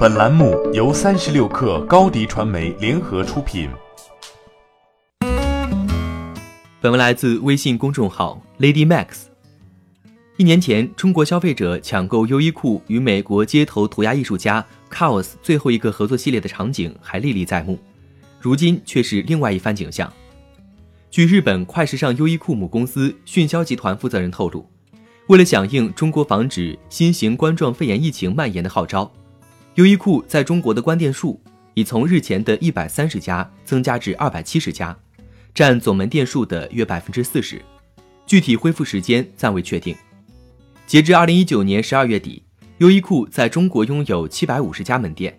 本栏目由三十六氪高低传媒联合出品。本文来自微信公众号 Lady Max。一年前，中国消费者抢购优衣库与美国街头涂鸦艺术家 Kaos 最后一个合作系列的场景还历历在目，如今却是另外一番景象。据日本快时尚优衣库母公司迅销集团负责人透露。为了响应中国防止新型冠状肺炎疫情蔓延的号召，优衣库在中国的关店数已从日前的一百三十家增加至二百七十家，占总门店数的约百分之四十。具体恢复时间暂未确定。截至二零一九年十二月底，优衣库在中国拥有七百五十家门店。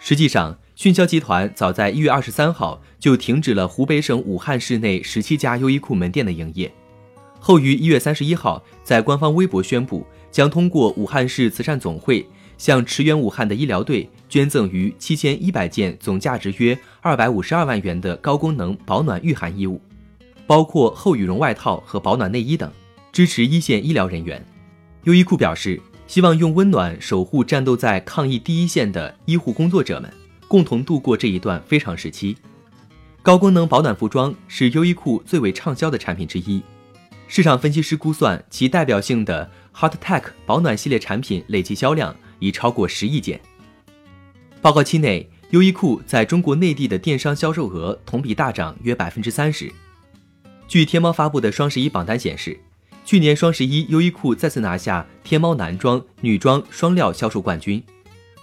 实际上，迅销集团早在一月二十三号就停止了湖北省武汉市内十七家优衣库门店的营业。后于一月三十一号在官方微博宣布，将通过武汉市慈善总会向驰援武汉的医疗队捐赠逾七千一百件总价值约二百五十二万元的高功能保暖御寒衣物，包括厚羽绒外套和保暖内衣等，支持一线医疗人员。优衣库表示，希望用温暖守护战斗在抗疫第一线的医护工作者们，共同度过这一段非常时期。高功能保暖服装是优衣库最为畅销的产品之一。市场分析师估算，其代表性的 Hot Tech 保暖系列产品累计销量已超过十亿件。报告期内，优衣库在中国内地的电商销售额同比大涨约百分之三十。据天猫发布的双十一榜单显示，去年双十一，优衣库再次拿下天猫男装、女装双料销售冠军，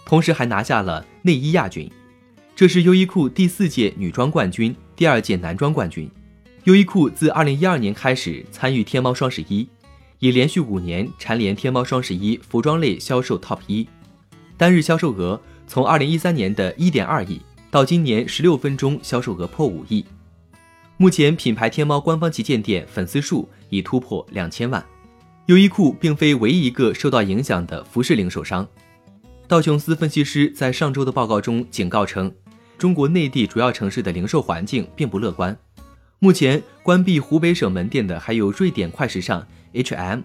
同时还拿下了内衣亚军。这是优衣库第四届女装冠军，第二届男装冠军。优衣库自2012年开始参与天猫双十一，已连续五年蝉联天猫双十一服装类销售 TOP 一，单日销售额从2013年的1.2亿到今年16分钟销售额破五亿。目前品牌天猫官方旗舰店粉丝数已突破两千万。优衣库并非唯一一个受到影响的服饰零售商。道琼斯分析师在上周的报告中警告称，中国内地主要城市的零售环境并不乐观。目前关闭湖北省门店的还有瑞典快时尚 H&M，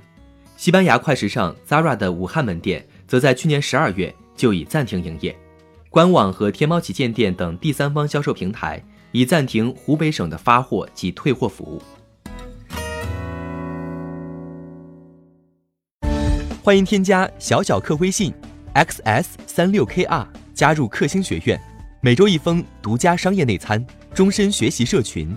西班牙快时尚 Zara 的武汉门店，则在去年十二月就已暂停营业。官网和天猫旗舰店等第三方销售平台已暂停湖北省的发货及退货服务。欢迎添加小小客微信 xs 三六 kr 加入克星学院，每周一封独家商业内参，终身学习社群。